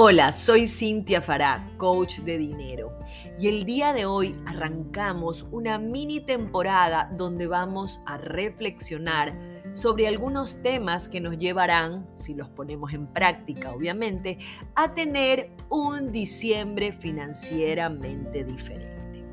Hola, soy Cintia Fará, coach de dinero. Y el día de hoy arrancamos una mini temporada donde vamos a reflexionar sobre algunos temas que nos llevarán, si los ponemos en práctica obviamente, a tener un diciembre financieramente diferente.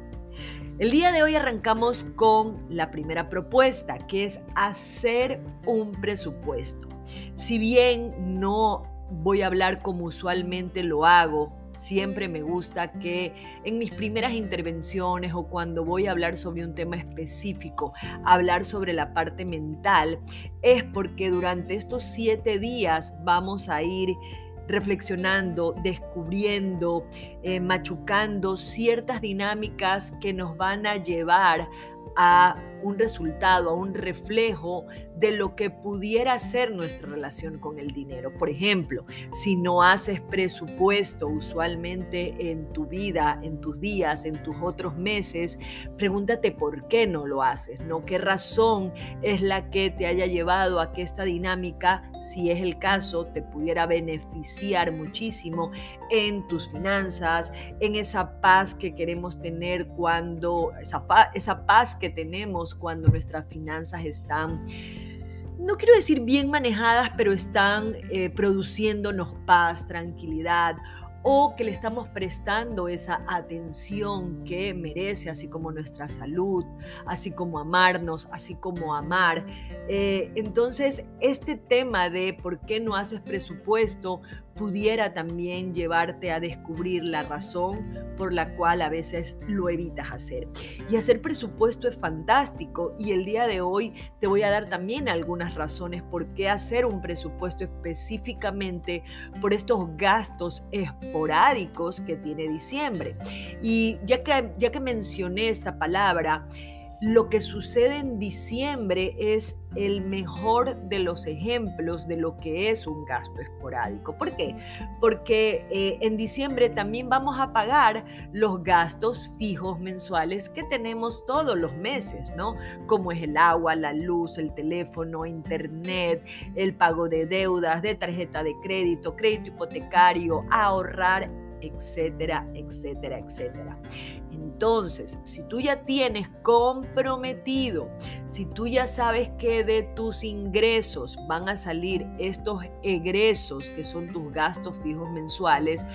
El día de hoy arrancamos con la primera propuesta, que es hacer un presupuesto. Si bien no voy a hablar como usualmente lo hago. Siempre me gusta que en mis primeras intervenciones o cuando voy a hablar sobre un tema específico, hablar sobre la parte mental, es porque durante estos siete días vamos a ir reflexionando, descubriendo, eh, machucando ciertas dinámicas que nos van a llevar a un resultado, a un reflejo de lo que pudiera ser nuestra relación con el dinero. Por ejemplo, si no haces presupuesto usualmente en tu vida, en tus días, en tus otros meses, pregúntate por qué no lo haces, ¿no? ¿Qué razón es la que te haya llevado a que esta dinámica, si es el caso, te pudiera beneficiar muchísimo en tus finanzas, en esa paz que queremos tener cuando, esa, esa paz que tenemos cuando nuestras finanzas están, no quiero decir bien manejadas, pero están eh, produciéndonos paz, tranquilidad o que le estamos prestando esa atención que merece, así como nuestra salud, así como amarnos, así como amar. Eh, entonces, este tema de por qué no haces presupuesto pudiera también llevarte a descubrir la razón por la cual a veces lo evitas hacer. Y hacer presupuesto es fantástico y el día de hoy te voy a dar también algunas razones por qué hacer un presupuesto específicamente por estos gastos esporádicos que tiene diciembre. Y ya que, ya que mencioné esta palabra, lo que sucede en diciembre es el mejor de los ejemplos de lo que es un gasto esporádico. ¿Por qué? Porque eh, en diciembre también vamos a pagar los gastos fijos mensuales que tenemos todos los meses, ¿no? Como es el agua, la luz, el teléfono, internet, el pago de deudas, de tarjeta de crédito, crédito hipotecario, ahorrar etcétera, etcétera, etcétera. Entonces, si tú ya tienes comprometido, si tú ya sabes que de tus ingresos van a salir estos egresos, que son tus gastos fijos mensuales,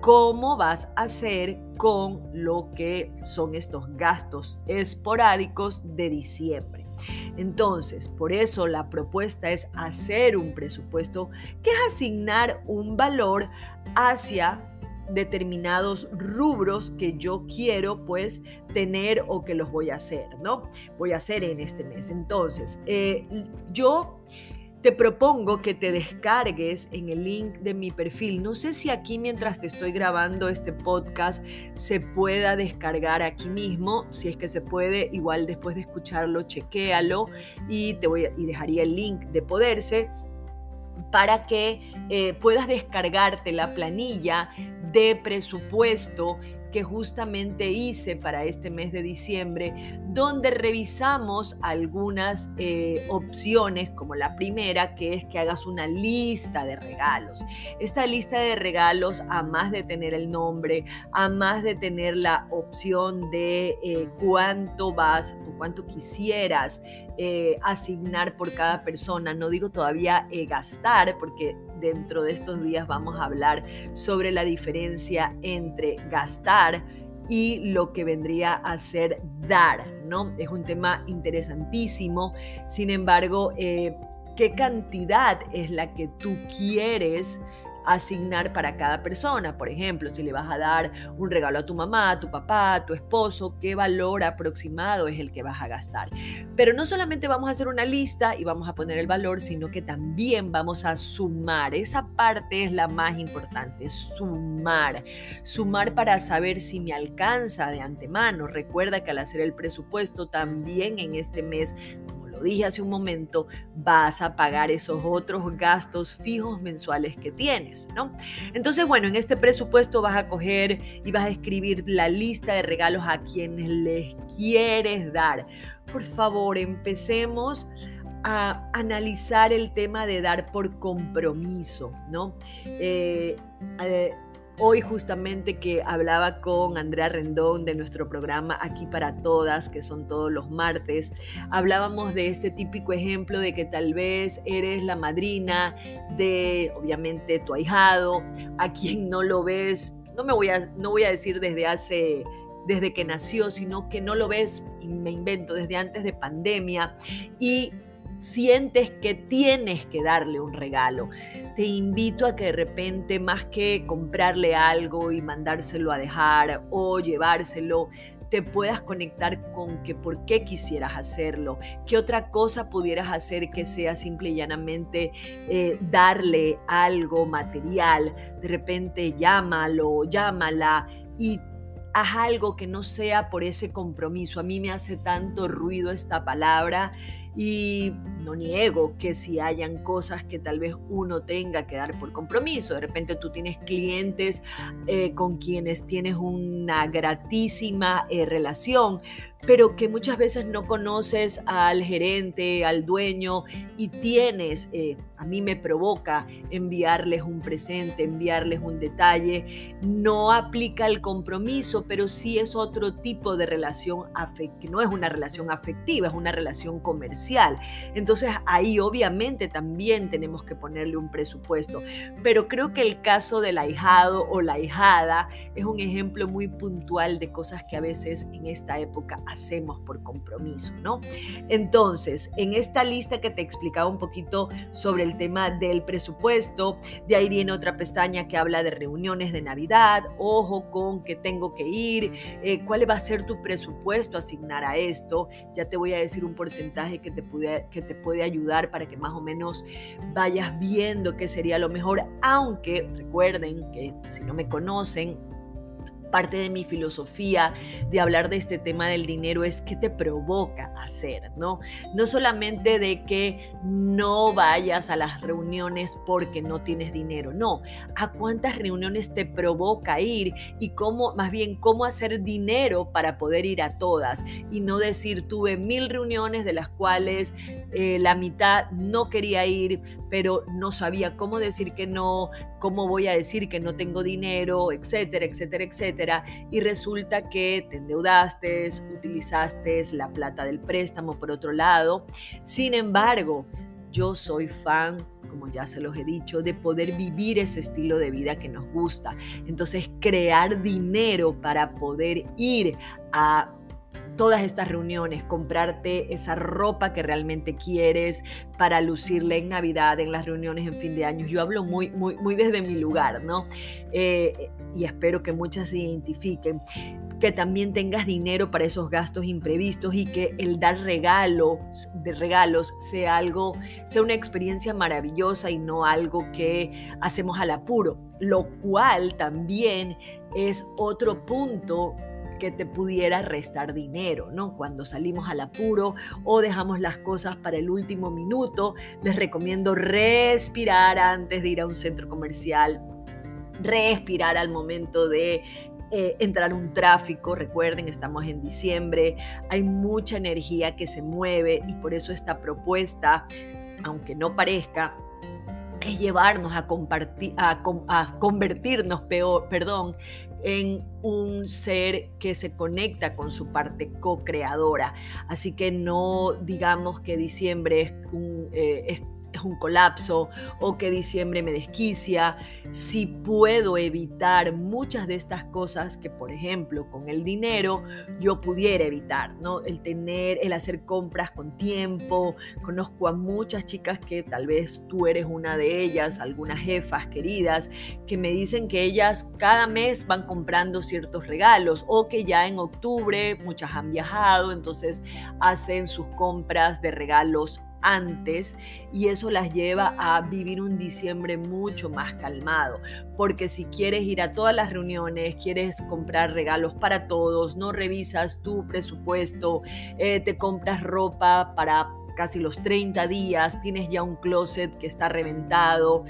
¿cómo vas a hacer con lo que son estos gastos esporádicos de diciembre? Entonces, por eso la propuesta es hacer un presupuesto que es asignar un valor hacia determinados rubros que yo quiero pues tener o que los voy a hacer, ¿no? Voy a hacer en este mes. Entonces, eh, yo te propongo que te descargues en el link de mi perfil. No sé si aquí mientras te estoy grabando este podcast se pueda descargar aquí mismo. Si es que se puede, igual después de escucharlo, chequéalo y te voy a, y dejaría el link de poderse para que eh, puedas descargarte la planilla de presupuesto que justamente hice para este mes de diciembre, donde revisamos algunas eh, opciones, como la primera, que es que hagas una lista de regalos. Esta lista de regalos, a más de tener el nombre, a más de tener la opción de eh, cuánto vas o cuánto quisieras eh, asignar por cada persona. No digo todavía gastar, porque dentro de estos días vamos a hablar sobre la diferencia entre gastar y lo que vendría a ser dar, ¿no? Es un tema interesantísimo. Sin embargo, eh, ¿qué cantidad es la que tú quieres? Asignar para cada persona. Por ejemplo, si le vas a dar un regalo a tu mamá, a tu papá, a tu esposo, qué valor aproximado es el que vas a gastar. Pero no solamente vamos a hacer una lista y vamos a poner el valor, sino que también vamos a sumar. Esa parte es la más importante, sumar. Sumar para saber si me alcanza de antemano. Recuerda que al hacer el presupuesto también en este mes dije hace un momento, vas a pagar esos otros gastos fijos mensuales que tienes, ¿no? Entonces, bueno, en este presupuesto vas a coger y vas a escribir la lista de regalos a quienes les quieres dar. Por favor, empecemos a analizar el tema de dar por compromiso, ¿no? Eh, eh, hoy justamente que hablaba con Andrea Rendón de nuestro programa Aquí para Todas, que son todos los martes, hablábamos de este típico ejemplo de que tal vez eres la madrina de, obviamente, tu ahijado, a quien no lo ves, no me voy a, no voy a decir desde hace desde que nació, sino que no lo ves, y me invento, desde antes de pandemia, y sientes que tienes que darle un regalo. Te invito a que de repente, más que comprarle algo y mandárselo a dejar o llevárselo, te puedas conectar con que por qué quisieras hacerlo, qué otra cosa pudieras hacer que sea simple y llanamente eh, darle algo material. De repente llámalo, llámala y haz algo que no sea por ese compromiso. A mí me hace tanto ruido esta palabra y no niego que si hayan cosas que tal vez uno tenga que dar por compromiso, de repente tú tienes clientes eh, con quienes tienes una gratísima eh, relación, pero que muchas veces no conoces al gerente, al dueño y tienes, eh, a mí me provoca enviarles un presente, enviarles un detalle, no aplica el compromiso, pero sí es otro tipo de relación afectiva, no es una relación afectiva, es una relación comercial. Entonces ahí obviamente también tenemos que ponerle un presupuesto, pero creo que el caso del ahijado o la ahijada es un ejemplo muy puntual de cosas que a veces en esta época hacemos por compromiso, ¿no? Entonces, en esta lista que te explicaba un poquito sobre el tema del presupuesto, de ahí viene otra pestaña que habla de reuniones de Navidad, ojo con que tengo que ir, eh, cuál va a ser tu presupuesto asignar a esto, ya te voy a decir un porcentaje que te, pude, que te puede ayudar para que más o menos vayas viendo qué sería lo mejor, aunque recuerden que si no me conocen, parte de mi filosofía de hablar de este tema del dinero es que te provoca hacer, ¿no? No solamente de que no vayas a las reuniones porque no tienes dinero, no, a cuántas reuniones te provoca ir y cómo, más bien, cómo hacer dinero para poder ir a todas y no decir tuve mil reuniones de las cuales eh, la mitad no quería ir, pero no sabía cómo decir que no, cómo voy a decir que no tengo dinero, etcétera, etcétera, etcétera y resulta que te endeudaste, utilizaste la plata del préstamo por otro lado. Sin embargo, yo soy fan, como ya se los he dicho, de poder vivir ese estilo de vida que nos gusta. Entonces, crear dinero para poder ir a todas estas reuniones, comprarte esa ropa que realmente quieres para lucirle en Navidad, en las reuniones en fin de año. Yo hablo muy, muy, desde mi lugar, ¿no? Eh, y espero que muchas se identifiquen, que también tengas dinero para esos gastos imprevistos y que el dar regalos, de regalos sea algo, sea una experiencia maravillosa y no algo que hacemos al apuro, lo cual también es otro punto que te pudiera restar dinero, ¿no? Cuando salimos al apuro o dejamos las cosas para el último minuto, les recomiendo respirar antes de ir a un centro comercial, respirar al momento de eh, entrar un tráfico. Recuerden, estamos en diciembre, hay mucha energía que se mueve y por eso esta propuesta, aunque no parezca, es llevarnos a, compartir, a, a convertirnos, peor, perdón, en un ser que se conecta con su parte co-creadora. Así que no digamos que diciembre es, un, eh, es es un colapso o que diciembre me desquicia, si puedo evitar muchas de estas cosas que, por ejemplo, con el dinero yo pudiera evitar, ¿no? El tener, el hacer compras con tiempo. Conozco a muchas chicas que tal vez tú eres una de ellas, algunas jefas queridas, que me dicen que ellas cada mes van comprando ciertos regalos o que ya en octubre muchas han viajado, entonces hacen sus compras de regalos antes y eso las lleva a vivir un diciembre mucho más calmado. Porque si quieres ir a todas las reuniones, quieres comprar regalos para todos, no revisas tu presupuesto, eh, te compras ropa para casi los 30 días, tienes ya un closet que está reventado,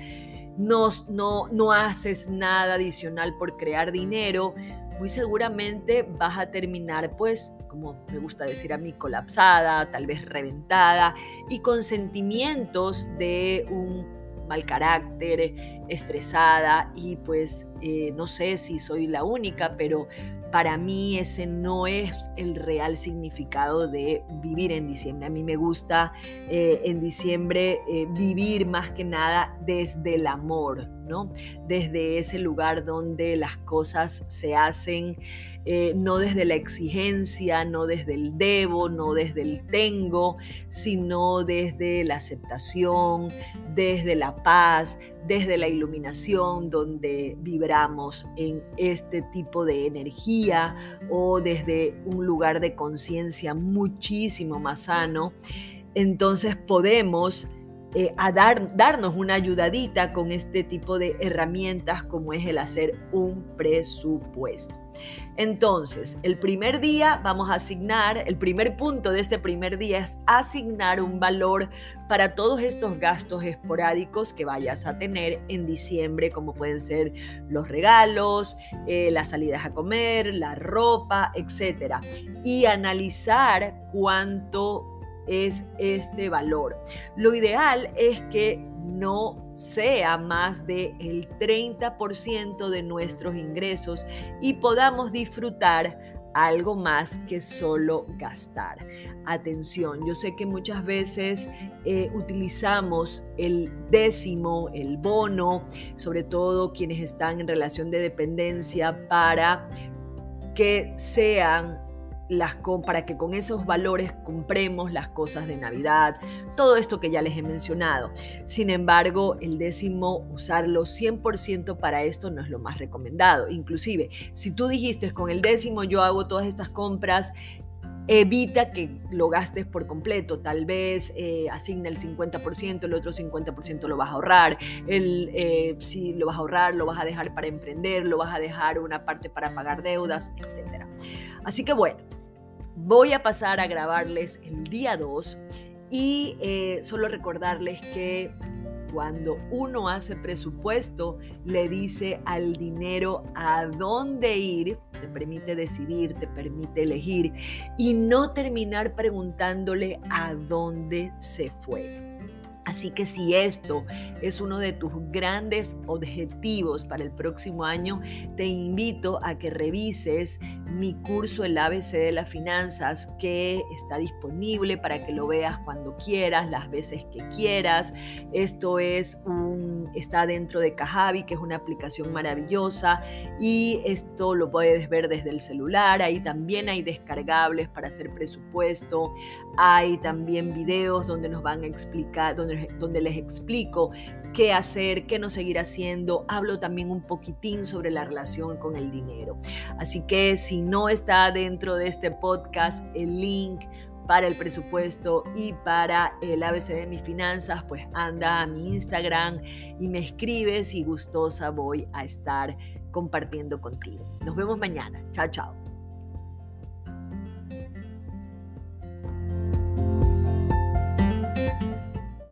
no, no, no haces nada adicional por crear dinero, muy seguramente vas a terminar pues, como me gusta decir a mí, colapsada, tal vez reventada y con sentimientos de un mal carácter, estresada y pues eh, no sé si soy la única, pero para mí ese no es el real significado de vivir en diciembre. A mí me gusta eh, en diciembre eh, vivir más que nada desde el amor, ¿no? Desde ese lugar donde las cosas se hacen eh, no desde la exigencia, no desde el debo, no desde el tengo, sino desde la aceptación, desde la paz, desde la iluminación, donde vibramos en este tipo de energía o desde un lugar de conciencia muchísimo más sano. Entonces podemos eh, a dar, darnos una ayudadita con este tipo de herramientas como es el hacer un presupuesto. Entonces, el primer día vamos a asignar, el primer punto de este primer día es asignar un valor para todos estos gastos esporádicos que vayas a tener en diciembre, como pueden ser los regalos, eh, las salidas a comer, la ropa, etc. Y analizar cuánto es este valor. Lo ideal es que no sea más del el 30% de nuestros ingresos y podamos disfrutar algo más que solo gastar. Atención, yo sé que muchas veces eh, utilizamos el décimo, el bono, sobre todo quienes están en relación de dependencia, para que sean las, para que con esos valores compremos las cosas de Navidad, todo esto que ya les he mencionado. Sin embargo, el décimo, usarlo 100% para esto no es lo más recomendado. Inclusive, si tú dijiste con el décimo yo hago todas estas compras, evita que lo gastes por completo. Tal vez eh, asigna el 50%, el otro 50% lo vas a ahorrar. El, eh, si lo vas a ahorrar, lo vas a dejar para emprender, lo vas a dejar una parte para pagar deudas, etc. Así que bueno, Voy a pasar a grabarles el día 2 y eh, solo recordarles que cuando uno hace presupuesto, le dice al dinero a dónde ir, te permite decidir, te permite elegir y no terminar preguntándole a dónde se fue. Así que si esto es uno de tus grandes objetivos para el próximo año, te invito a que revises mi curso El ABC de las Finanzas que está disponible para que lo veas cuando quieras, las veces que quieras. Esto es un está dentro de Kajabi, que es una aplicación maravillosa y esto lo puedes ver desde el celular. Ahí también hay descargables para hacer presupuesto. Hay también videos donde nos van a explicar donde les explico qué hacer, qué no seguir haciendo. Hablo también un poquitín sobre la relación con el dinero. Así que si no está dentro de este podcast el link para el presupuesto y para el ABC de mis finanzas, pues anda a mi Instagram y me escribes y gustosa voy a estar compartiendo contigo. Nos vemos mañana. Chao, chao.